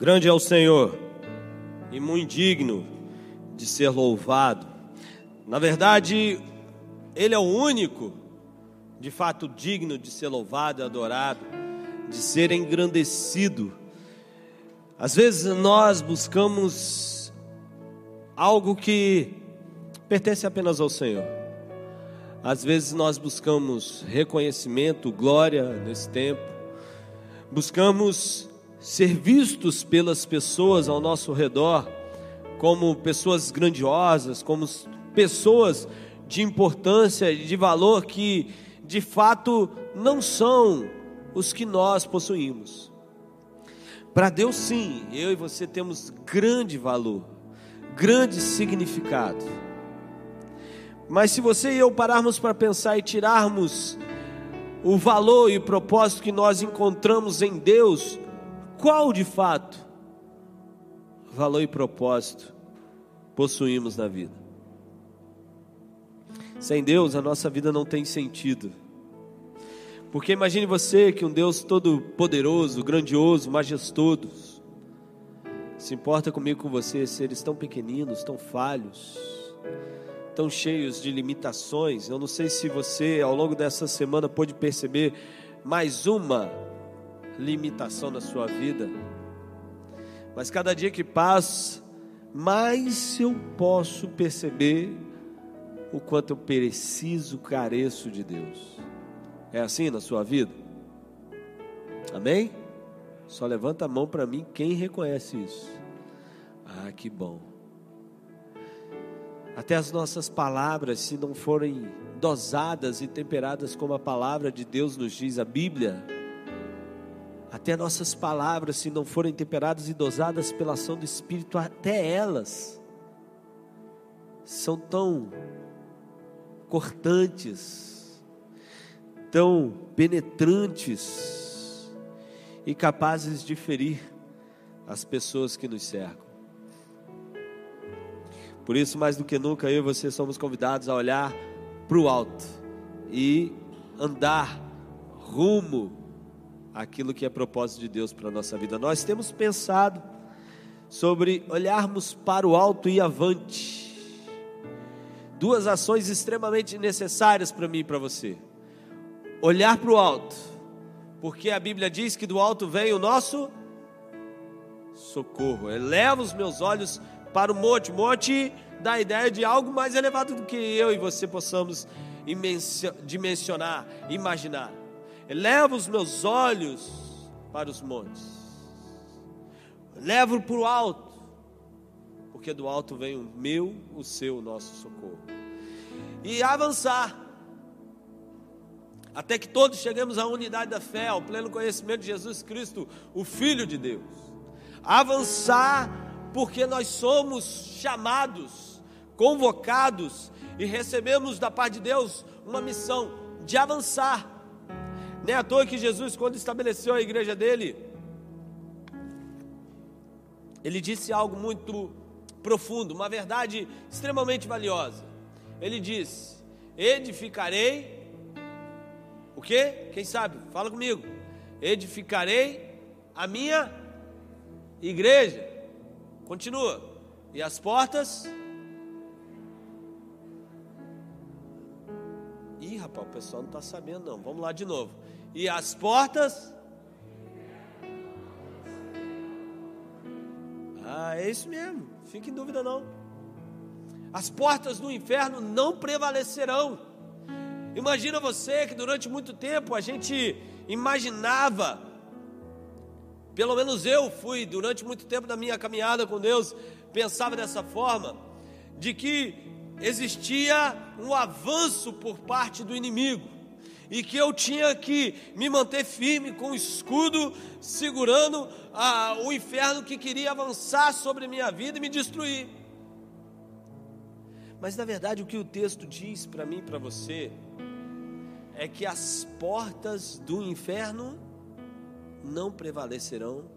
Grande é o Senhor e muito digno de ser louvado. Na verdade, Ele é o único, de fato, digno de ser louvado e adorado, de ser engrandecido. Às vezes nós buscamos algo que pertence apenas ao Senhor. Às vezes nós buscamos reconhecimento, glória nesse tempo, buscamos ser vistos pelas pessoas ao nosso redor como pessoas grandiosas, como pessoas de importância e de valor que de fato não são os que nós possuímos. Para Deus, sim, eu e você temos grande valor, grande significado. Mas se você e eu pararmos para pensar e tirarmos o valor e o propósito que nós encontramos em Deus, qual de fato valor e propósito possuímos na vida? Sem Deus, a nossa vida não tem sentido. Porque imagine você que um Deus todo poderoso, grandioso, majestoso, se importa comigo, com você, seres tão pequeninos, tão falhos, tão cheios de limitações. Eu não sei se você, ao longo dessa semana, pôde perceber mais uma limitação na sua vida. Mas cada dia que passa, mais eu posso perceber o quanto eu preciso, careço de Deus. É assim na sua vida? Amém? Só levanta a mão para mim quem reconhece isso. Ah, que bom. Até as nossas palavras, se não forem dosadas e temperadas como a palavra de Deus nos diz, a Bíblia, até nossas palavras, se não forem temperadas e dosadas pela ação do Espírito, até elas são tão cortantes, tão penetrantes e capazes de ferir as pessoas que nos cercam. Por isso, mais do que nunca, eu e você somos convidados a olhar para o alto e andar rumo aquilo que é propósito de Deus para a nossa vida. Nós temos pensado sobre olharmos para o alto e avante. Duas ações extremamente necessárias para mim e para você. Olhar para o alto, porque a Bíblia diz que do alto vem o nosso socorro. Eleva os meus olhos para o monte. Monte dá a ideia de algo mais elevado do que eu e você possamos dimensionar, imaginar. Eleva os meus olhos para os montes. Levo para o alto, porque do alto vem o meu, o seu, o nosso socorro. E avançar, até que todos cheguemos à unidade da fé, ao pleno conhecimento de Jesus Cristo, o Filho de Deus. Avançar, porque nós somos chamados, convocados e recebemos da parte de Deus uma missão de avançar nem à toa que Jesus, quando estabeleceu a igreja dele, ele disse algo muito profundo, uma verdade extremamente valiosa. Ele disse: Edificarei o que? Quem sabe? Fala comigo. Edificarei a minha igreja. Continua. E as portas rapaz, o pessoal não está sabendo não. Vamos lá de novo. E as portas. Ah, é isso mesmo. Fique em dúvida não. As portas do inferno não prevalecerão. Imagina você que durante muito tempo a gente imaginava, pelo menos eu fui durante muito tempo da minha caminhada com Deus, pensava dessa forma, de que existia um avanço por parte do inimigo e que eu tinha que me manter firme com o escudo, segurando ah, o inferno que queria avançar sobre minha vida e me destruir. Mas na verdade, o que o texto diz para mim e para você é que as portas do inferno não prevalecerão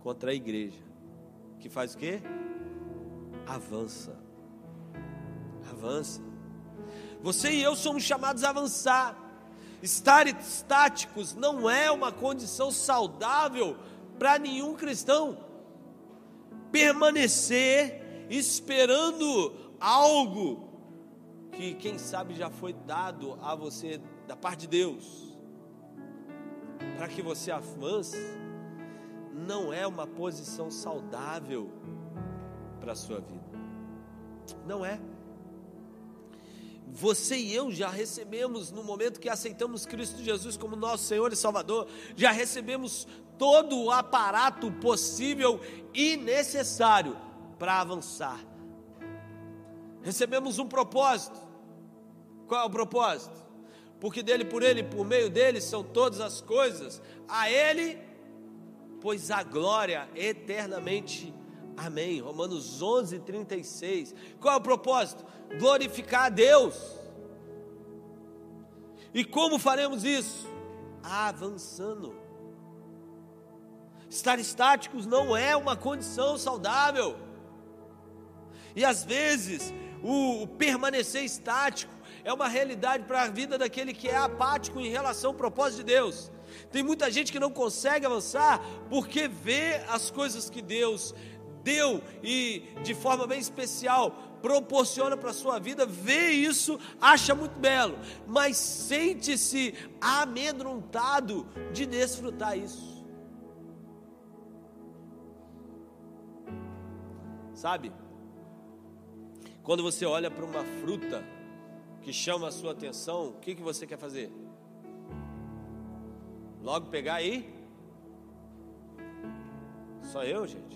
contra a igreja, que faz o quê? Avança avança. Você e eu somos chamados a avançar. Estar estáticos não é uma condição saudável para nenhum cristão. permanecer esperando algo que, quem sabe, já foi dado a você da parte de Deus, para que você avance, não é uma posição saudável para a sua vida. Não é. Você e eu já recebemos, no momento que aceitamos Cristo Jesus como nosso Senhor e Salvador, já recebemos todo o aparato possível e necessário para avançar. Recebemos um propósito. Qual é o propósito? Porque dele, por ele, por meio dele são todas as coisas. A ele, pois a glória eternamente Amém. Romanos 11, 36. Qual é o propósito? Glorificar a Deus. E como faremos isso? Avançando. Estar estáticos não é uma condição saudável. E às vezes, o, o permanecer estático é uma realidade para a vida daquele que é apático em relação ao propósito de Deus. Tem muita gente que não consegue avançar porque vê as coisas que Deus deu e de forma bem especial proporciona para a sua vida, vê isso, acha muito belo, mas sente-se amedrontado de desfrutar isso. Sabe? Quando você olha para uma fruta que chama a sua atenção, o que, que você quer fazer? Logo pegar aí? Só eu, gente?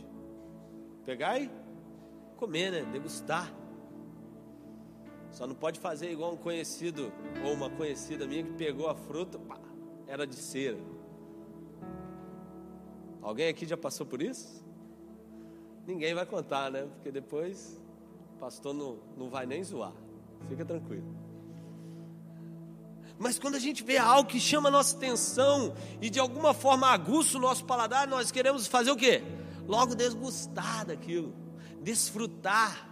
Pegar e comer, né? Degustar. Só não pode fazer igual um conhecido ou uma conhecida minha que pegou a fruta, pá, era de cera. Alguém aqui já passou por isso? Ninguém vai contar, né? Porque depois o pastor não, não vai nem zoar. Fica tranquilo. Mas quando a gente vê algo que chama a nossa atenção e de alguma forma aguça o nosso paladar, nós queremos fazer o quê? Logo desgustar daquilo, desfrutar.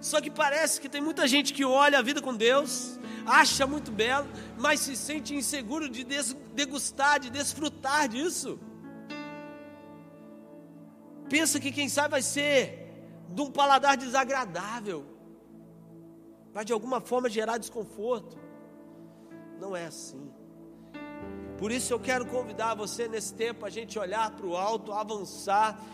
Só que parece que tem muita gente que olha a vida com Deus, acha muito belo, mas se sente inseguro de degustar, de desfrutar disso. Pensa que quem sabe vai ser de um paladar desagradável, vai de alguma forma gerar desconforto. Não é assim. Por isso eu quero convidar você nesse tempo a gente olhar para o alto, avançar,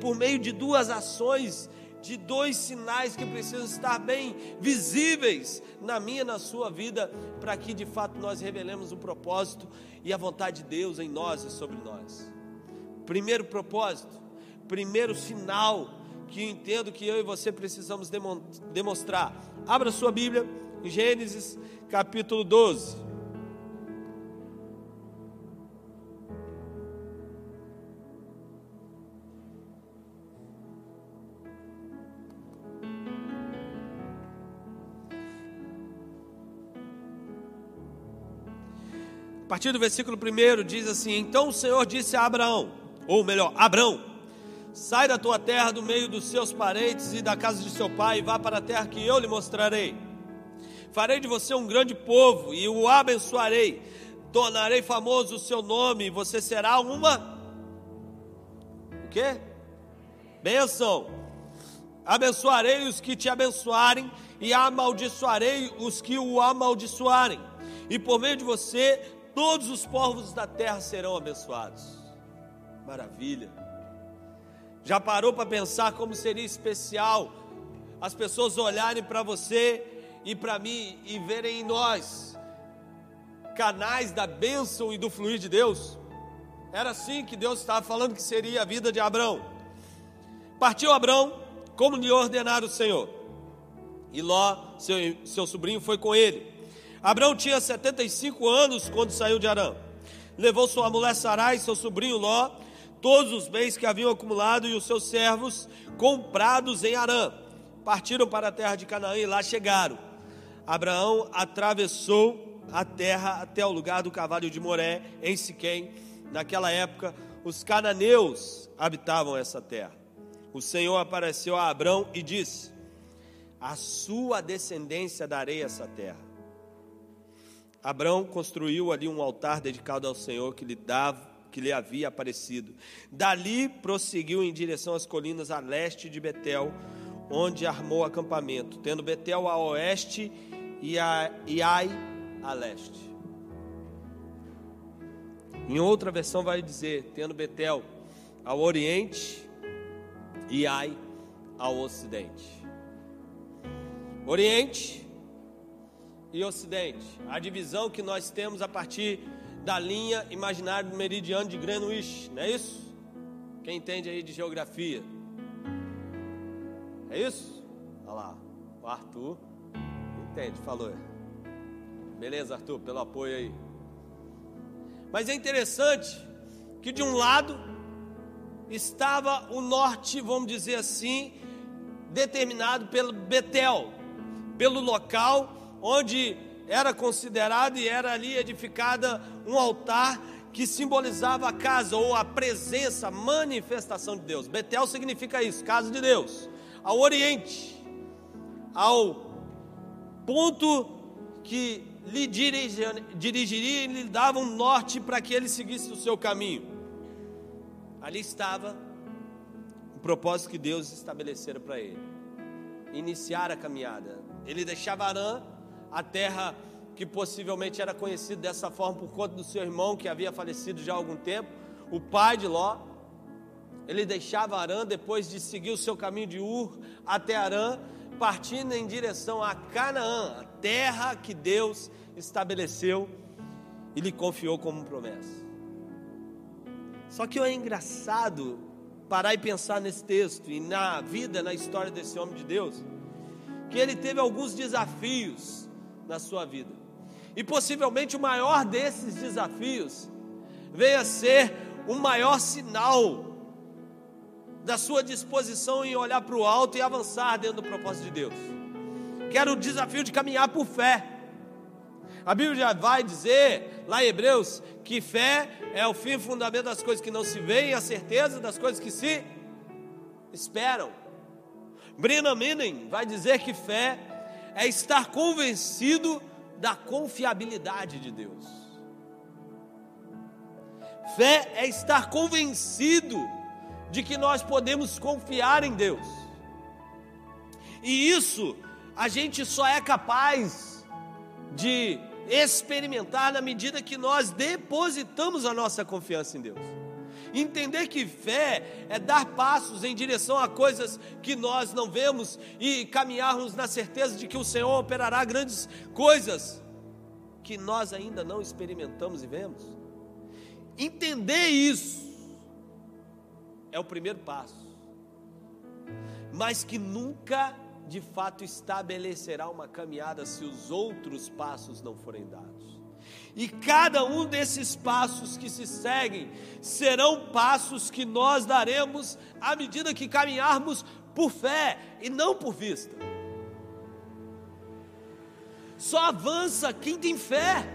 por meio de duas ações, de dois sinais que precisam estar bem visíveis na minha e na sua vida, para que de fato nós revelemos o propósito e a vontade de Deus em nós e sobre nós. Primeiro propósito, primeiro sinal que eu entendo que eu e você precisamos demonstrar. Abra sua Bíblia Gênesis capítulo 12. A partir do versículo 1 diz assim: Então o Senhor disse a Abraão, ou melhor, Abraão, sai da tua terra, do meio dos seus parentes e da casa de seu pai, e vá para a terra que eu lhe mostrarei. Farei de você um grande povo e o abençoarei. Tornarei famoso o seu nome, e você será uma o quê? Bênção. Abençoarei os que te abençoarem e amaldiçoarei os que o amaldiçoarem. E por meio de você todos os povos da terra serão abençoados. Maravilha. Já parou para pensar como seria especial as pessoas olharem para você e para mim e verem em nós canais da bênção e do fluir de Deus? Era assim que Deus estava falando que seria a vida de Abraão. Partiu Abraão, como lhe ordenara o Senhor. E Ló, seu, seu sobrinho, foi com ele. Abraão tinha 75 anos quando saiu de Arã. Levou sua mulher Sarai, seu sobrinho Ló, todos os bens que haviam acumulado e os seus servos comprados em Arã. Partiram para a terra de Canaã e lá chegaram. Abraão atravessou a terra até o lugar do cavalo de Moré, em Siquém. Naquela época, os cananeus habitavam essa terra. O Senhor apareceu a Abraão e disse: A sua descendência darei essa terra. Abraão construiu ali um altar dedicado ao Senhor que lhe, dava, que lhe havia aparecido. Dali prosseguiu em direção às colinas a leste de Betel, onde armou acampamento, tendo Betel a oeste e, Ai a leste. Em outra versão vai dizer, tendo Betel ao oriente e Ai ao ocidente. Oriente e ocidente. A divisão que nós temos a partir da linha imaginária do meridiano de Greenwich, não é isso? Quem entende aí de geografia? É isso? Olha lá, o Arthur entende, falou. Beleza, Arthur, pelo apoio aí. Mas é interessante que de um lado estava o norte, vamos dizer assim, determinado pelo Betel, pelo local onde era considerado e era ali edificada um altar que simbolizava a casa ou a presença, a manifestação de Deus. Betel significa isso, casa de Deus. Ao oriente, ao ponto que lhe dirigiria e lhe dava um norte para que ele seguisse o seu caminho. Ali estava o propósito que Deus estabelecera para ele. Iniciar a caminhada. Ele deixava Arã, a terra que possivelmente era conhecida dessa forma por conta do seu irmão que havia falecido já há algum tempo, o pai de Ló. Ele deixava Arã depois de seguir o seu caminho de Ur até Arã, partindo em direção a Canaã, a terra que Deus estabeleceu e lhe confiou como promessa. Só que é engraçado parar e pensar nesse texto e na vida, na história desse homem de Deus, que ele teve alguns desafios na sua vida. E possivelmente o maior desses desafios veio a ser o maior sinal da sua disposição em olhar para o alto e avançar dentro do propósito de Deus. Que era o desafio de caminhar por fé. A Bíblia já vai dizer, lá em Hebreus, que fé é o fim e fundamento das coisas que não se veem a certeza das coisas que se esperam. Brina Minen vai dizer que fé é estar convencido da confiabilidade de Deus. Fé é estar convencido de que nós podemos confiar em Deus. E isso a gente só é capaz de experimentar na medida que nós depositamos a nossa confiança em Deus. Entender que fé é dar passos em direção a coisas que nós não vemos e caminharmos na certeza de que o Senhor operará grandes coisas que nós ainda não experimentamos e vemos. Entender isso é o primeiro passo, mas que nunca de fato estabelecerá uma caminhada se os outros passos não forem dados. E cada um desses passos que se seguem serão passos que nós daremos à medida que caminharmos por fé e não por vista. Só avança quem tem fé.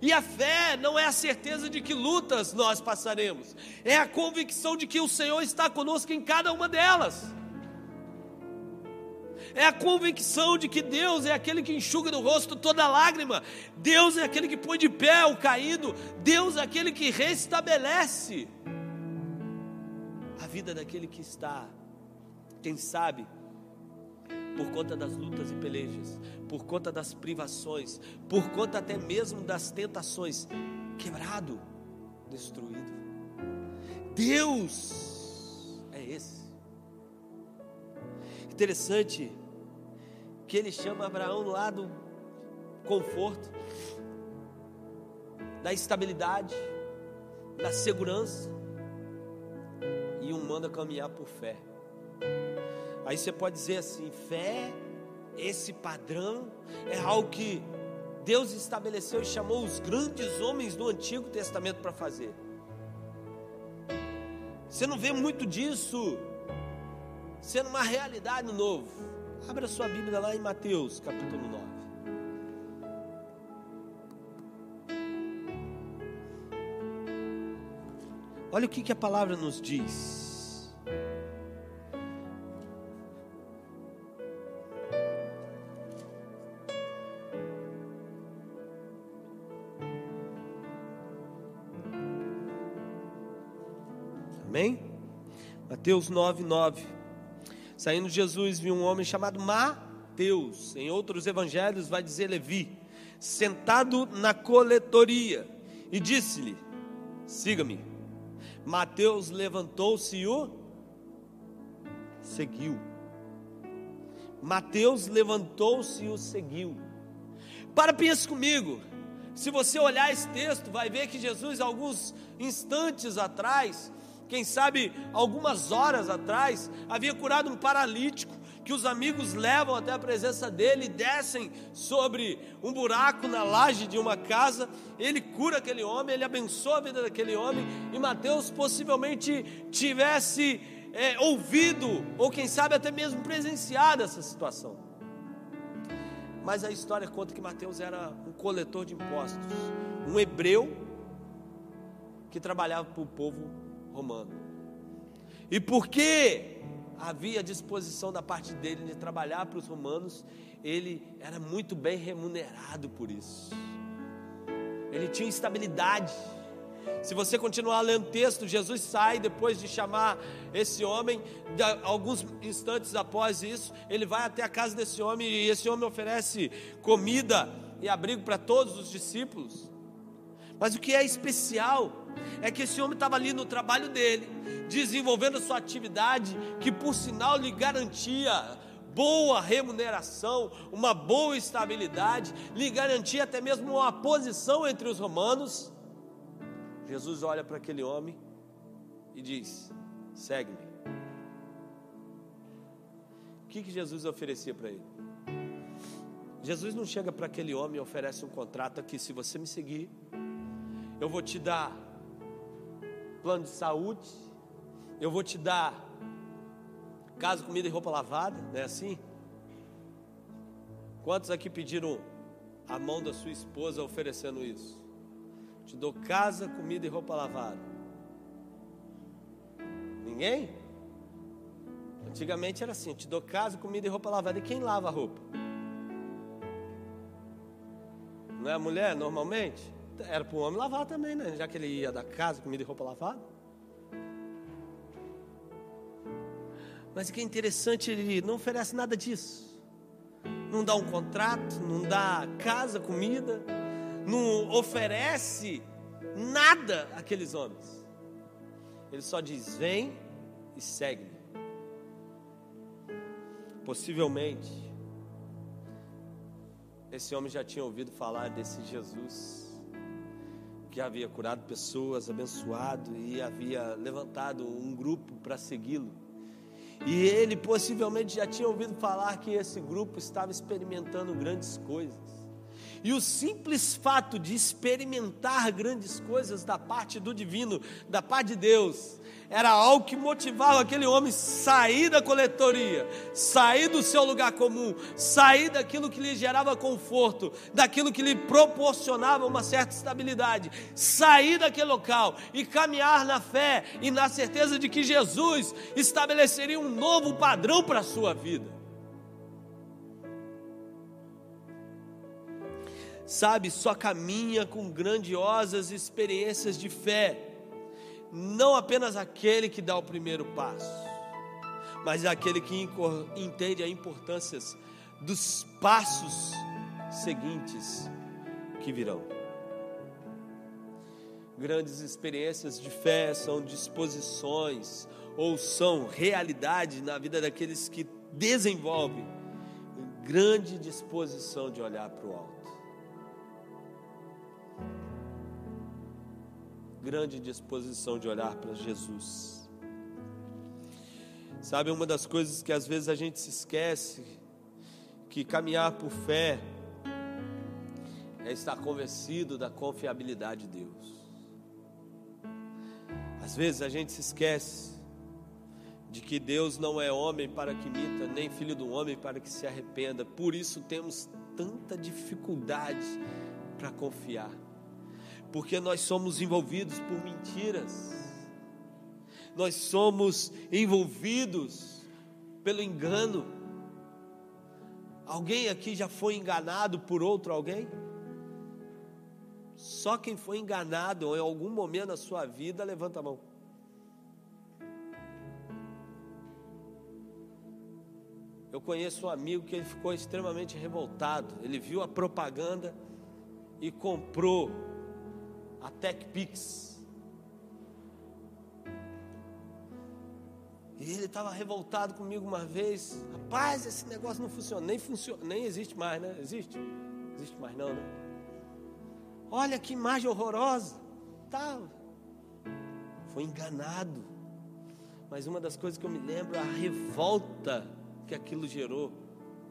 E a fé não é a certeza de que lutas nós passaremos, é a convicção de que o Senhor está conosco em cada uma delas. É a convicção de que Deus é aquele que enxuga do rosto toda lágrima, Deus é aquele que põe de pé o caído, Deus é aquele que restabelece a vida daquele que está, quem sabe, por conta das lutas e pelejas, por conta das privações, por conta até mesmo das tentações, quebrado, destruído. Deus é esse. Interessante que ele chama Abraão lá do conforto, da estabilidade, da segurança, e o manda caminhar por fé. Aí você pode dizer assim: fé, esse padrão, é algo que Deus estabeleceu e chamou os grandes homens do Antigo Testamento para fazer. Você não vê muito disso sendo uma realidade no novo. Abra sua Bíblia lá em Mateus, capítulo 9. Olha o que, que a palavra nos diz. Amém? Mateus 9, 9. Saindo Jesus, viu um homem chamado Mateus. Em outros evangelhos vai dizer Levi, sentado na coletoria, e disse-lhe: Siga-me. Mateus levantou-se e o seguiu. Mateus levantou-se e o seguiu. Para, pense comigo. Se você olhar esse texto, vai ver que Jesus, alguns instantes atrás, quem sabe algumas horas atrás, havia curado um paralítico que os amigos levam até a presença dele descem sobre um buraco na laje de uma casa. Ele cura aquele homem, ele abençoa a vida daquele homem. E Mateus possivelmente tivesse é, ouvido, ou quem sabe até mesmo presenciado essa situação. Mas a história conta que Mateus era um coletor de impostos, um hebreu que trabalhava para o povo romano. E porque havia disposição da parte dele de trabalhar para os romanos, ele era muito bem remunerado por isso. Ele tinha estabilidade. Se você continuar lendo o texto, Jesus sai depois de chamar esse homem, alguns instantes após isso, ele vai até a casa desse homem e esse homem oferece comida e abrigo para todos os discípulos. Mas o que é especial é que esse homem estava ali no trabalho dele, desenvolvendo a sua atividade, que por sinal lhe garantia boa remuneração, uma boa estabilidade, lhe garantia até mesmo uma posição entre os romanos. Jesus olha para aquele homem e diz: segue-me. O que, que Jesus oferecia para ele? Jesus não chega para aquele homem e oferece um contrato aqui: se você me seguir, eu vou te dar plano de saúde, eu vou te dar casa, comida e roupa lavada, não é assim? Quantos aqui pediram a mão da sua esposa oferecendo isso? Te dou casa, comida e roupa lavada. Ninguém? Antigamente era assim: te dou casa, comida e roupa lavada. E quem lava a roupa? Não é a mulher normalmente? Era para o homem lavar também, né? Já que ele ia da casa, comida e roupa lavada. Mas o que é interessante, ele não oferece nada disso. Não dá um contrato, não dá casa, comida, não oferece nada àqueles homens. Ele só diz: vem e segue-me. Possivelmente, esse homem já tinha ouvido falar desse Jesus que havia curado pessoas, abençoado e havia levantado um grupo para segui-lo. E ele possivelmente já tinha ouvido falar que esse grupo estava experimentando grandes coisas. E o simples fato de experimentar grandes coisas da parte do divino, da parte de Deus, era algo que motivava aquele homem sair da coletoria, sair do seu lugar comum, sair daquilo que lhe gerava conforto, daquilo que lhe proporcionava uma certa estabilidade, sair daquele local e caminhar na fé e na certeza de que Jesus estabeleceria um novo padrão para a sua vida. sabe, só caminha com grandiosas experiências de fé. Não apenas aquele que dá o primeiro passo, mas aquele que entende a importância dos passos seguintes que virão. Grandes experiências de fé são disposições ou são realidade na vida daqueles que desenvolvem grande disposição de olhar para o alto. Grande disposição de olhar para Jesus. Sabe, uma das coisas que às vezes a gente se esquece, que caminhar por fé é estar convencido da confiabilidade de Deus. Às vezes a gente se esquece de que Deus não é homem para que imita, nem filho do homem para que se arrependa. Por isso temos tanta dificuldade para confiar porque nós somos envolvidos por mentiras, nós somos envolvidos pelo engano. Alguém aqui já foi enganado por outro alguém? Só quem foi enganado em algum momento da sua vida, levanta a mão. Eu conheço um amigo que ele ficou extremamente revoltado. Ele viu a propaganda e comprou a TechPix. E ele estava revoltado comigo uma vez. Rapaz, esse negócio não funciona. Nem funciona, nem existe mais, né? Existe? Existe mais não, né? Olha que imagem horrorosa. Tá. Foi enganado. Mas uma das coisas que eu me lembro é a revolta que aquilo gerou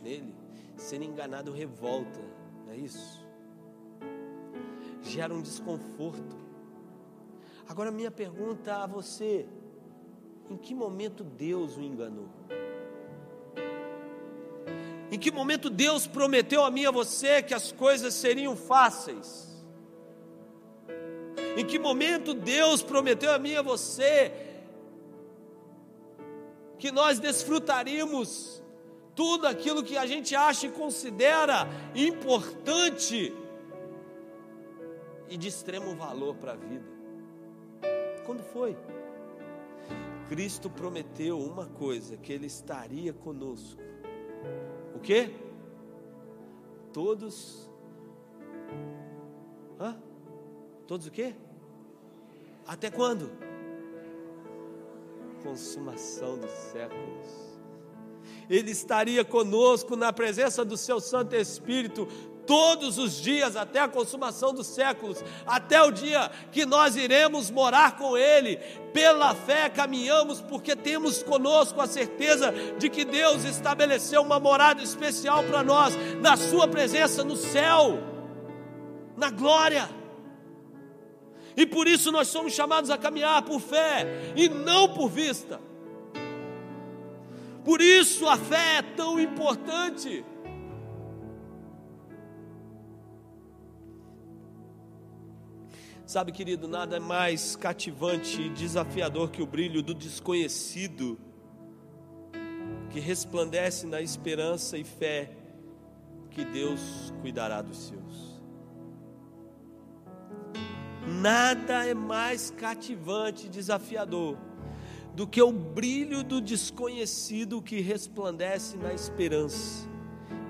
nele. Ser enganado revolta, é isso? Gera um desconforto. Agora, minha pergunta a você: em que momento Deus o enganou? Em que momento Deus prometeu a mim e a você que as coisas seriam fáceis? Em que momento Deus prometeu a mim e a você que nós desfrutaríamos tudo aquilo que a gente acha e considera importante e de extremo valor para a vida? Quando foi? Cristo prometeu uma coisa: que Ele estaria conosco. O que? Todos. Hã? Todos o quê? Até quando? Consumação dos séculos. Ele estaria conosco na presença do seu Santo Espírito todos os dias até a consumação dos séculos, até o dia que nós iremos morar com Ele. Pela fé caminhamos, porque temos conosco a certeza de que Deus estabeleceu uma morada especial para nós, na Sua presença no céu, na glória. E por isso nós somos chamados a caminhar por fé e não por vista. Por isso a fé é tão importante. Sabe, querido, nada é mais cativante e desafiador que o brilho do desconhecido, que resplandece na esperança e fé que Deus cuidará dos seus. Nada é mais cativante e desafiador do que o brilho do desconhecido que resplandece na esperança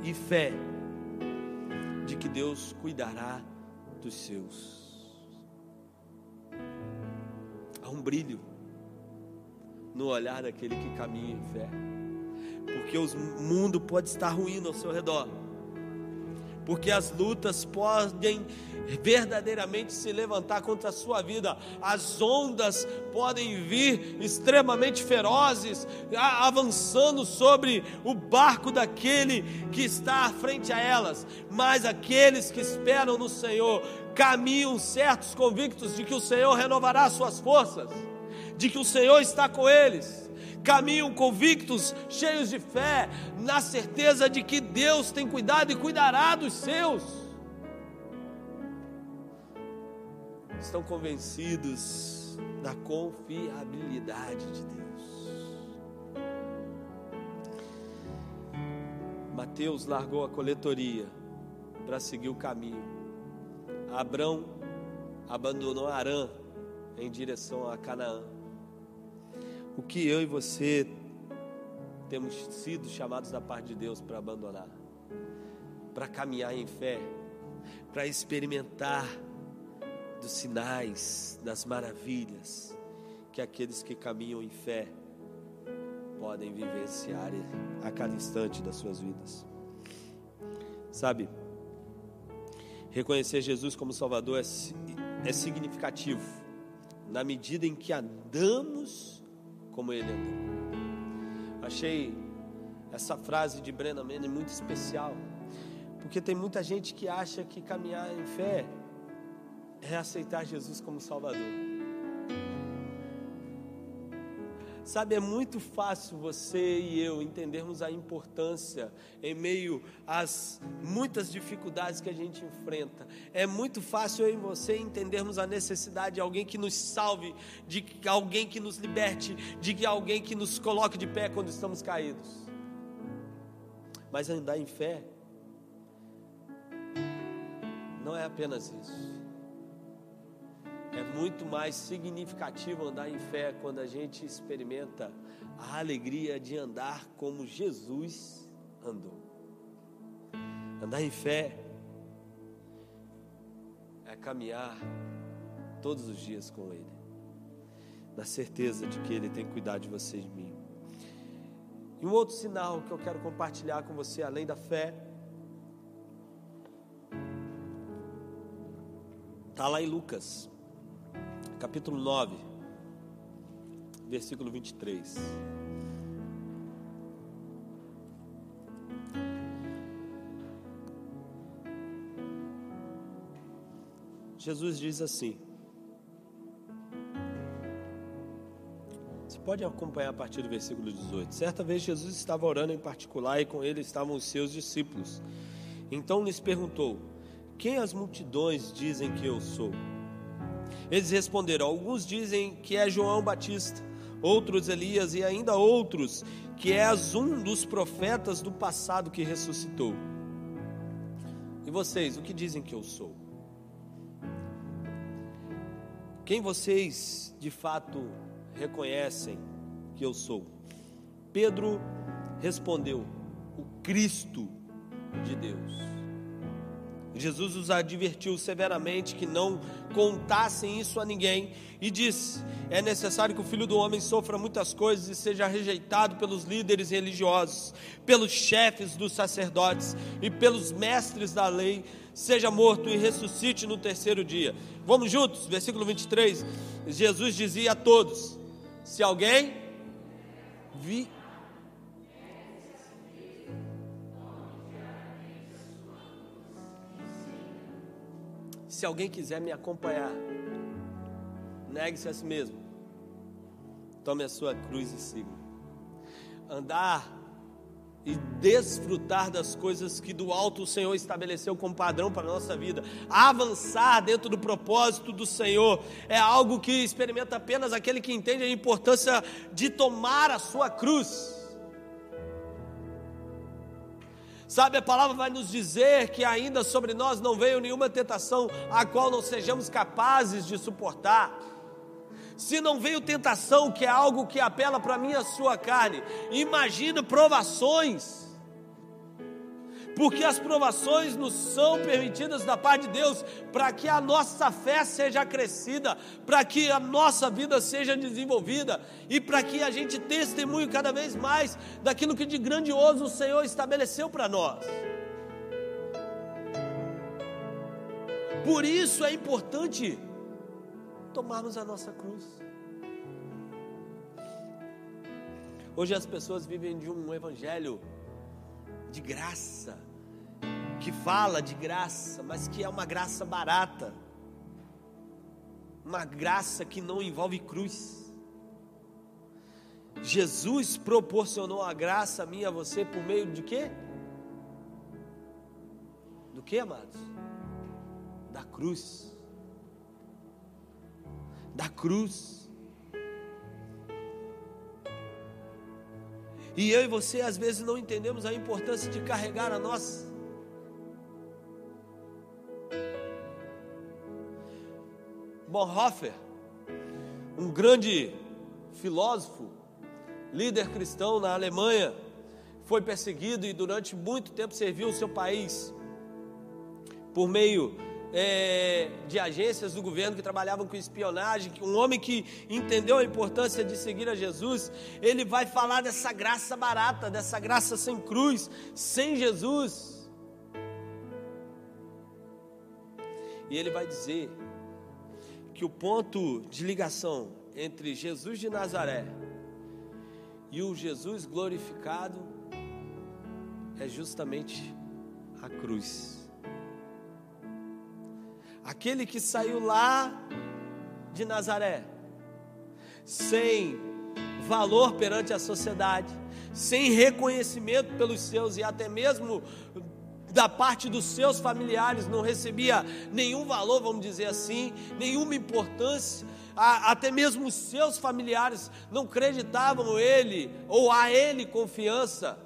e fé de que Deus cuidará dos seus. Um brilho no olhar daquele que caminha em fé. Porque o mundo pode estar ruindo ao seu redor. Porque as lutas podem verdadeiramente se levantar contra a sua vida, as ondas podem vir extremamente ferozes, avançando sobre o barco daquele que está à frente a elas, mas aqueles que esperam no Senhor caminham certos, convictos de que o Senhor renovará suas forças, de que o Senhor está com eles. Caminham convictos, cheios de fé, na certeza de que Deus tem cuidado e cuidará dos seus. Estão convencidos da confiabilidade de Deus. Mateus largou a coletoria para seguir o caminho Abrão abandonou Arã em direção a Canaã. O que eu e você temos sido chamados da parte de Deus para abandonar, para caminhar em fé, para experimentar dos sinais, das maravilhas que aqueles que caminham em fé podem vivenciar a cada instante das suas vidas. Sabe? Reconhecer Jesus como Salvador é, é significativo, na medida em que andamos como Ele andou. Achei essa frase de Brennan Manning muito especial, porque tem muita gente que acha que caminhar em fé é aceitar Jesus como Salvador. Sabe, é muito fácil você e eu entendermos a importância em meio às muitas dificuldades que a gente enfrenta. É muito fácil eu e você entendermos a necessidade de alguém que nos salve, de alguém que nos liberte, de alguém que nos coloque de pé quando estamos caídos. Mas andar em fé não é apenas isso. É muito mais significativo andar em fé quando a gente experimenta a alegria de andar como Jesus andou. Andar em fé é caminhar todos os dias com Ele, na certeza de que Ele tem cuidado de você e de mim. E um outro sinal que eu quero compartilhar com você, além da fé, está lá em Lucas, capítulo 9, versículo 23. Jesus diz assim: pode acompanhar a partir do versículo 18. Certa vez Jesus estava orando em particular e com ele estavam os seus discípulos. Então lhes perguntou: Quem as multidões dizem que eu sou? Eles responderam: Alguns dizem que é João Batista, outros Elias e ainda outros que és um dos profetas do passado que ressuscitou. E vocês, o que dizem que eu sou? Quem vocês de fato reconhecem que eu sou. Pedro respondeu: O Cristo de Deus. Jesus os advertiu severamente que não contassem isso a ninguém e disse: É necessário que o filho do homem sofra muitas coisas e seja rejeitado pelos líderes religiosos, pelos chefes dos sacerdotes e pelos mestres da lei, seja morto e ressuscite no terceiro dia. Vamos juntos, versículo 23. Jesus dizia a todos: se alguém vi Se alguém quiser me acompanhar, negue-se a si mesmo. Tome a sua cruz e siga. Andar e desfrutar das coisas que do alto o Senhor estabeleceu como padrão para a nossa vida. Avançar dentro do propósito do Senhor é algo que experimenta apenas aquele que entende a importância de tomar a sua cruz. Sabe, a palavra vai nos dizer que ainda sobre nós não veio nenhuma tentação a qual não sejamos capazes de suportar. Se não veio tentação, que é algo que apela para mim a sua carne, imagina provações. Porque as provações nos são permitidas da parte de Deus para que a nossa fé seja crescida, para que a nossa vida seja desenvolvida e para que a gente testemunhe cada vez mais daquilo que de grandioso o Senhor estabeleceu para nós. Por isso é importante tomarmos a nossa cruz. Hoje as pessoas vivem de um evangelho de graça, que fala de graça, mas que é uma graça barata, uma graça que não envolve cruz. Jesus proporcionou a graça a mim e a você por meio de quê? Do que, amados? Da cruz da cruz. E eu e você às vezes não entendemos a importância de carregar a nossa. Bonhoeffer, um grande filósofo, líder cristão na Alemanha, foi perseguido e durante muito tempo serviu o seu país por meio é, de agências do governo que trabalhavam com espionagem, um homem que entendeu a importância de seguir a Jesus, ele vai falar dessa graça barata, dessa graça sem cruz, sem Jesus. E ele vai dizer que o ponto de ligação entre Jesus de Nazaré e o Jesus glorificado é justamente a cruz aquele que saiu lá de Nazaré, sem valor perante a sociedade, sem reconhecimento pelos seus e até mesmo da parte dos seus familiares, não recebia nenhum valor, vamos dizer assim, nenhuma importância, até mesmo os seus familiares não acreditavam ele ou a ele confiança.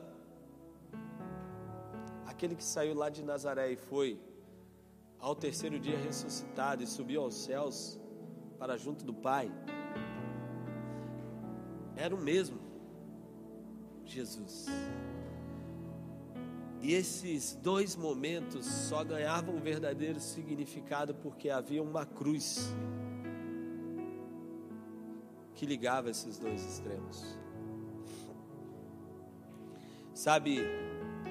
Aquele que saiu lá de Nazaré e foi ao terceiro dia ressuscitado e subiu aos céus, para junto do Pai, era o mesmo Jesus. E esses dois momentos só ganhavam um verdadeiro significado porque havia uma cruz que ligava esses dois extremos. Sabe,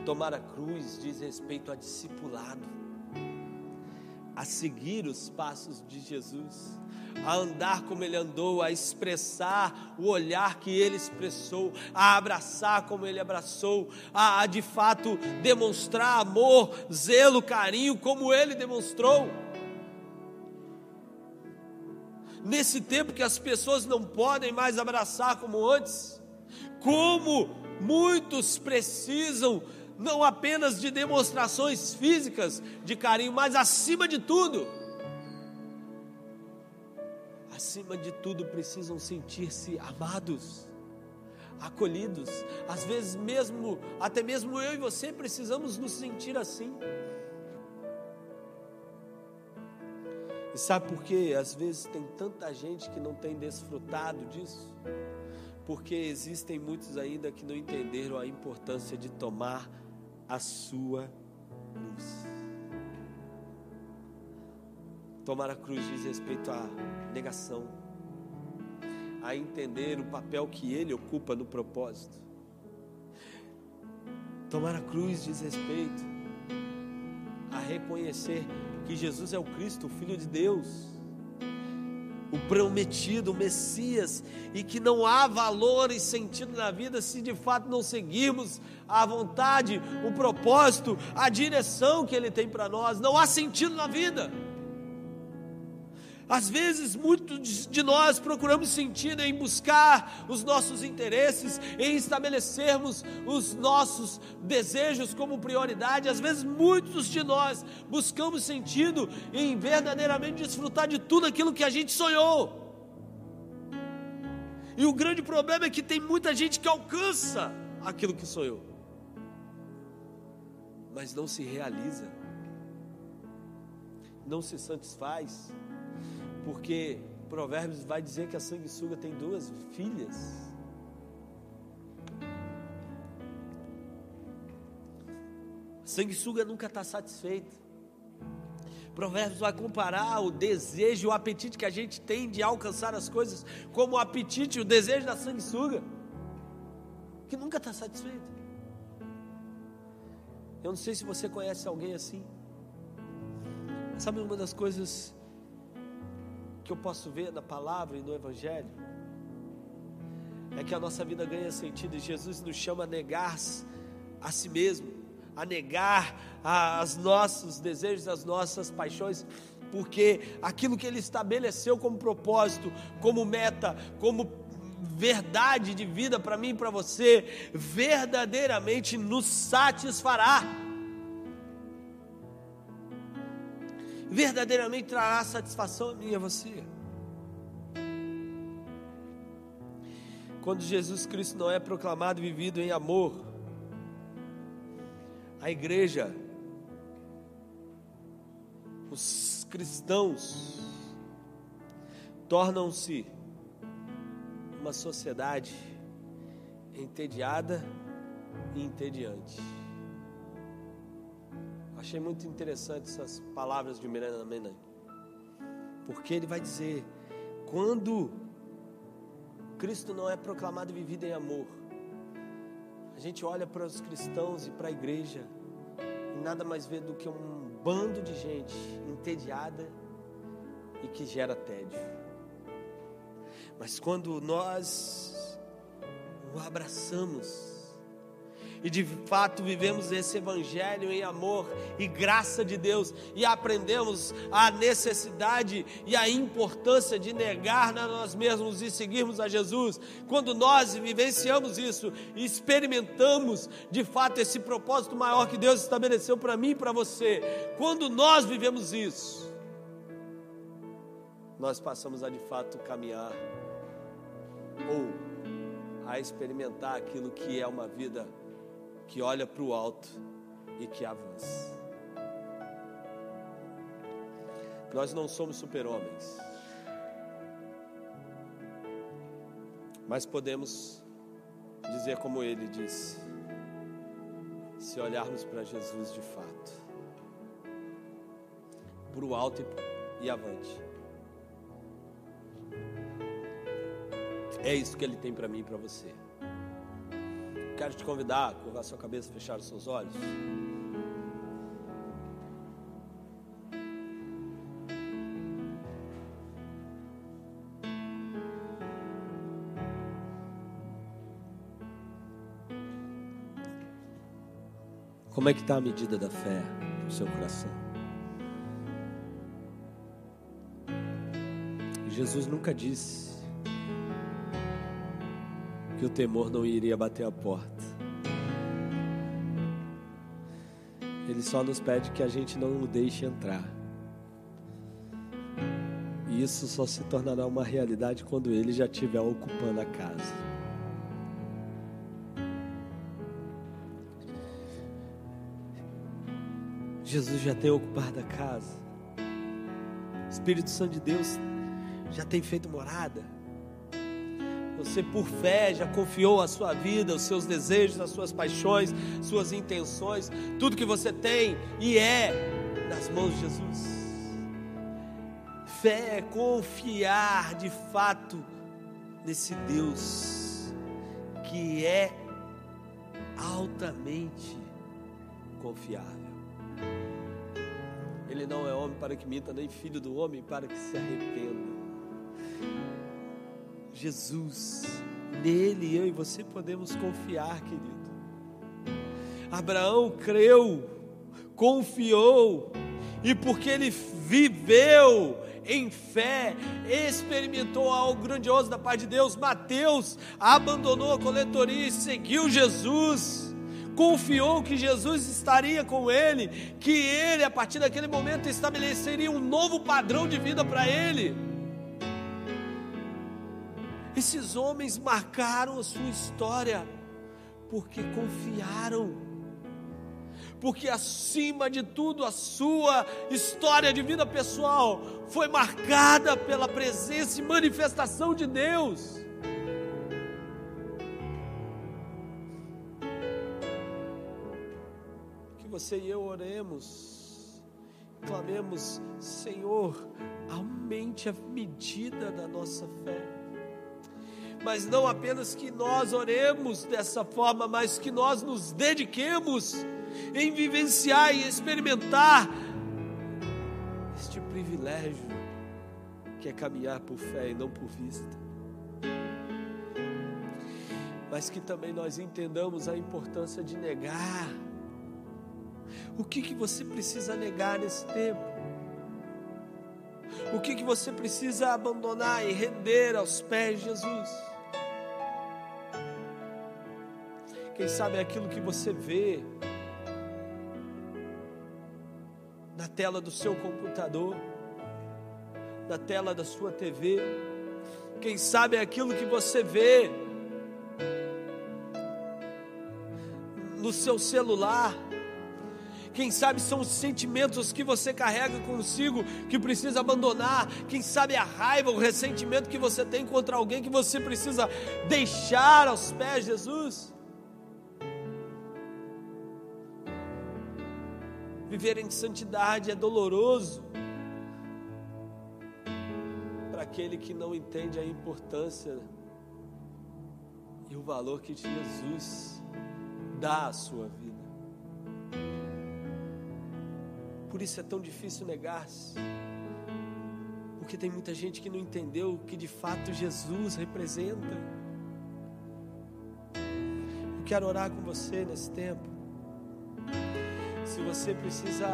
tomar a cruz diz respeito a discipulado, a seguir os passos de Jesus a andar como ele andou, a expressar o olhar que ele expressou, a abraçar como ele abraçou, a, a de fato demonstrar amor, zelo, carinho como ele demonstrou. Nesse tempo que as pessoas não podem mais abraçar como antes, como muitos precisam não apenas de demonstrações físicas de carinho, mas acima de tudo, acima de tudo, precisam sentir-se amados, acolhidos. Às vezes, mesmo, até mesmo eu e você precisamos nos sentir assim. E sabe por quê? Às vezes tem tanta gente que não tem desfrutado disso, porque existem muitos ainda que não entenderam a importância de tomar a sua cruz. Tomar a cruz diz respeito à negação, a entender o papel que ele ocupa no propósito. Tomar a cruz diz respeito a reconhecer que Jesus é o Cristo, o Filho de Deus, o prometido, o Messias, e que não há valor e sentido na vida se de fato não seguirmos a vontade, o propósito, a direção que Ele tem para nós. Não há sentido na vida. Às vezes, muitos de nós procuramos sentido em buscar os nossos interesses, em estabelecermos os nossos desejos como prioridade. Às vezes, muitos de nós buscamos sentido em verdadeiramente desfrutar de tudo aquilo que a gente sonhou. E o grande problema é que tem muita gente que alcança aquilo que sonhou, mas não se realiza, não se satisfaz porque Provérbios vai dizer que a sanguessuga tem duas filhas. A sanguessuga nunca está satisfeita. Provérbios vai comparar o desejo, o apetite que a gente tem de alcançar as coisas, como o apetite, o desejo da sanguessuga, que nunca está satisfeito. Eu não sei se você conhece alguém assim. Sabe uma das coisas que eu posso ver na palavra e no Evangelho é que a nossa vida ganha sentido e Jesus nos chama a negar a si mesmo, a negar os nossos desejos, as nossas paixões, porque aquilo que Ele estabeleceu como propósito, como meta, como verdade de vida para mim e para você, verdadeiramente nos satisfará. Verdadeiramente trará satisfação a mim e a você. Quando Jesus Cristo não é proclamado e vivido em amor, a igreja, os cristãos, tornam-se uma sociedade entediada e entediante. Achei muito interessante essas palavras de Miranda Menai. Porque ele vai dizer: quando Cristo não é proclamado e vivido em amor, a gente olha para os cristãos e para a igreja e nada mais vê do que um bando de gente entediada e que gera tédio. Mas quando nós o abraçamos, e de fato vivemos esse evangelho em amor e graça de Deus. E aprendemos a necessidade e a importância de negar a nós mesmos e seguirmos a Jesus, quando nós vivenciamos isso e experimentamos de fato esse propósito maior que Deus estabeleceu para mim e para você, quando nós vivemos isso, nós passamos a de fato caminhar ou a experimentar aquilo que é uma vida que olha para o alto e que avança. Nós não somos super-homens. Mas podemos dizer como ele disse: se olharmos para Jesus de fato, para o alto e avante. É isso que ele tem para mim e para você. Quero te convidar a curvar sua cabeça, fechar os seus olhos. Como é que está a medida da fé no seu coração? Jesus nunca disse que o temor não iria bater a porta. Ele só nos pede que a gente não o deixe entrar. E isso só se tornará uma realidade quando ele já estiver ocupando a casa. Jesus já tem ocupado a casa. Espírito Santo de Deus já tem feito morada. Você, por fé, já confiou a sua vida, os seus desejos, as suas paixões, suas intenções, tudo que você tem e é nas mãos de Jesus. Fé é confiar de fato nesse Deus que é altamente confiável. Ele não é homem para que minta, nem filho do homem para que se arrependa. Jesus, nele eu e você podemos confiar, querido. Abraão creu, confiou, e porque ele viveu em fé, experimentou algo grandioso da parte de Deus. Mateus abandonou a coletoria e seguiu Jesus confiou que Jesus estaria com ele, que ele, a partir daquele momento, estabeleceria um novo padrão de vida para ele. Esses homens marcaram a sua história, porque confiaram, porque acima de tudo a sua história de vida pessoal foi marcada pela presença e manifestação de Deus. você e eu oremos, clamemos, Senhor, aumente a medida da nossa fé. Mas não apenas que nós oremos dessa forma, mas que nós nos dediquemos em vivenciar e experimentar este privilégio que é caminhar por fé e não por vista. Mas que também nós entendamos a importância de negar o que, que você precisa negar nesse tempo? O que, que você precisa abandonar e render aos pés de Jesus? Quem sabe é aquilo que você vê na tela do seu computador, na tela da sua TV. Quem sabe é aquilo que você vê no seu celular. Quem sabe são os sentimentos que você carrega consigo que precisa abandonar. Quem sabe a raiva, o ressentimento que você tem contra alguém que você precisa deixar aos pés de Jesus. Viver em santidade é doloroso para aquele que não entende a importância e o valor que Jesus dá à sua vida. Por isso é tão difícil negar-se. Porque tem muita gente que não entendeu o que de fato Jesus representa. Eu quero orar com você nesse tempo. Se você precisa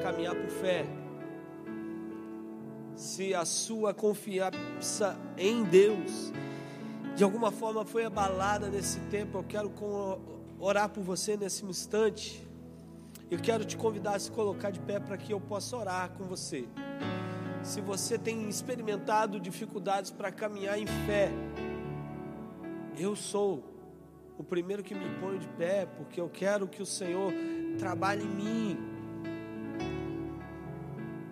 caminhar por fé, se a sua confiança em Deus de alguma forma foi abalada nesse tempo, eu quero orar por você nesse instante. Eu quero te convidar a se colocar de pé para que eu possa orar com você. Se você tem experimentado dificuldades para caminhar em fé, eu sou o primeiro que me ponho de pé, porque eu quero que o Senhor trabalhe em mim.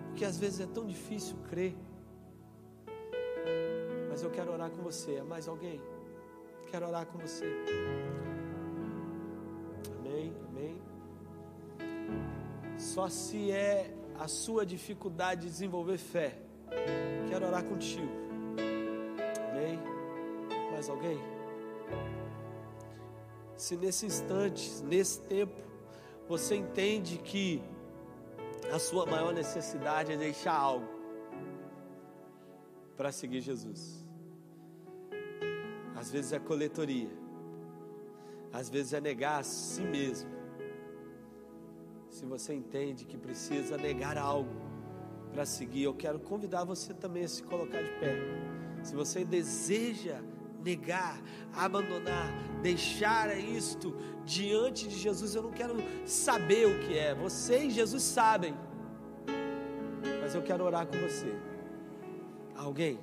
Porque às vezes é tão difícil crer. Mas eu eu quero orar com você. É mais alguém? Quero orar com você. Amém, amém. Só se é a sua dificuldade de desenvolver fé. Quero orar contigo. Amém? Mais alguém? Se nesse instante, nesse tempo, você entende que a sua maior necessidade é deixar algo para seguir Jesus. Às vezes é coletoria, às vezes é negar a si mesmo. Se você entende que precisa negar algo para seguir, eu quero convidar você também a se colocar de pé. Se você deseja negar, abandonar, deixar isto diante de Jesus, eu não quero saber o que é. Você e Jesus sabem. Mas eu quero orar com você. Alguém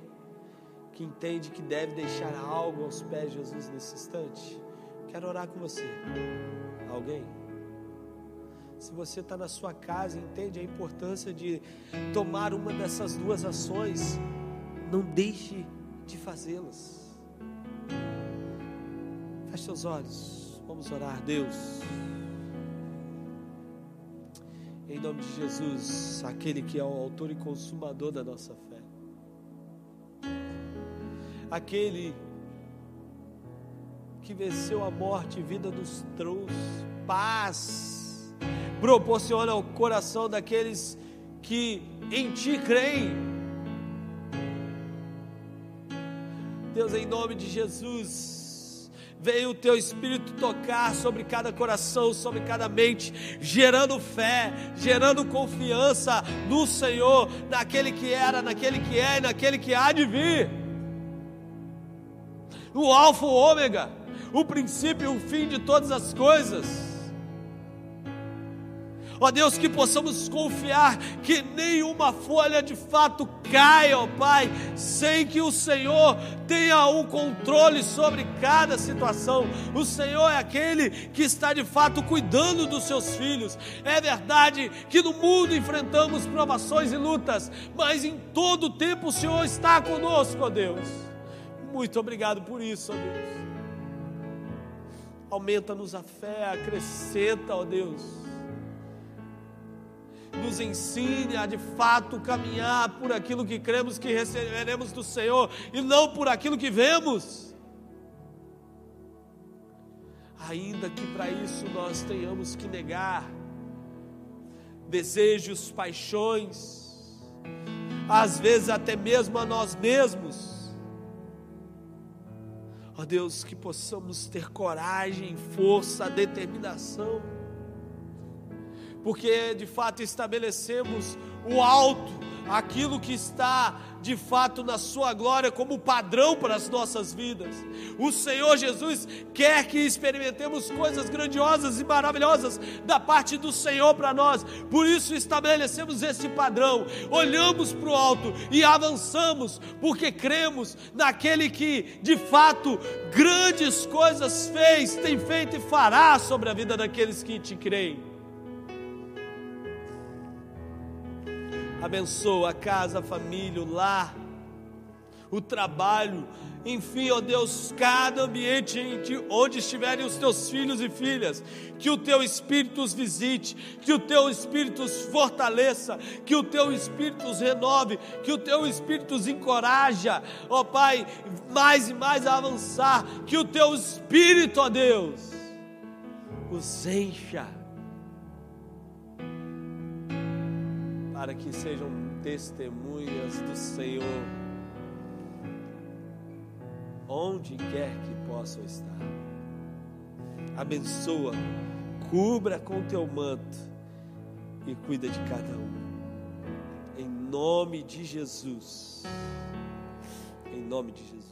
que entende que deve deixar algo aos pés de Jesus nesse instante? Quero orar com você. Alguém? Se você está na sua casa, entende a importância de tomar uma dessas duas ações, não deixe de fazê-las. Feche seus olhos, vamos orar, Deus. Em nome de Jesus, aquele que é o autor e consumador da nossa fé aquele que venceu a morte e vida nos trouxe paz, proporciona ao coração daqueles que em ti creem. Deus, em nome de Jesus, veio o teu Espírito tocar sobre cada coração, sobre cada mente, gerando fé, gerando confiança no Senhor, naquele que era, naquele que é e naquele que há de vir o Alfa, o Ômega, o princípio e o fim de todas as coisas. Ó Deus, que possamos confiar que nenhuma folha de fato caia, ó Pai, sem que o Senhor tenha o um controle sobre cada situação. O Senhor é aquele que está de fato cuidando dos seus filhos. É verdade que no mundo enfrentamos provações e lutas, mas em todo tempo o Senhor está conosco, ó Deus. Muito obrigado por isso, ó Deus. Aumenta-nos a fé, acrescenta, ó Deus. Nos ensine a de fato caminhar por aquilo que cremos que receberemos do Senhor e não por aquilo que vemos. Ainda que para isso nós tenhamos que negar desejos, paixões, às vezes até mesmo a nós mesmos Ó Deus, que possamos ter coragem, força, determinação, porque de fato estabelecemos o alto, aquilo que está de fato na Sua glória como padrão para as nossas vidas. O Senhor Jesus quer que experimentemos coisas grandiosas e maravilhosas da parte do Senhor para nós, por isso estabelecemos esse padrão, olhamos para o alto e avançamos, porque cremos naquele que de fato grandes coisas fez, tem feito e fará sobre a vida daqueles que te creem. Abençoa a casa, a família, o lar, o trabalho, enfim, ó Deus, cada ambiente onde estiverem os teus filhos e filhas, que o teu Espírito os visite, que o teu Espírito os fortaleça, que o teu Espírito os renove, que o teu Espírito os encoraja, ó Pai, mais e mais a avançar, que o teu Espírito, ó Deus, os encha para que sejam testemunhas do Senhor, onde quer que possam estar. Abençoa, cubra com teu manto e cuida de cada um. Em nome de Jesus. Em nome de Jesus.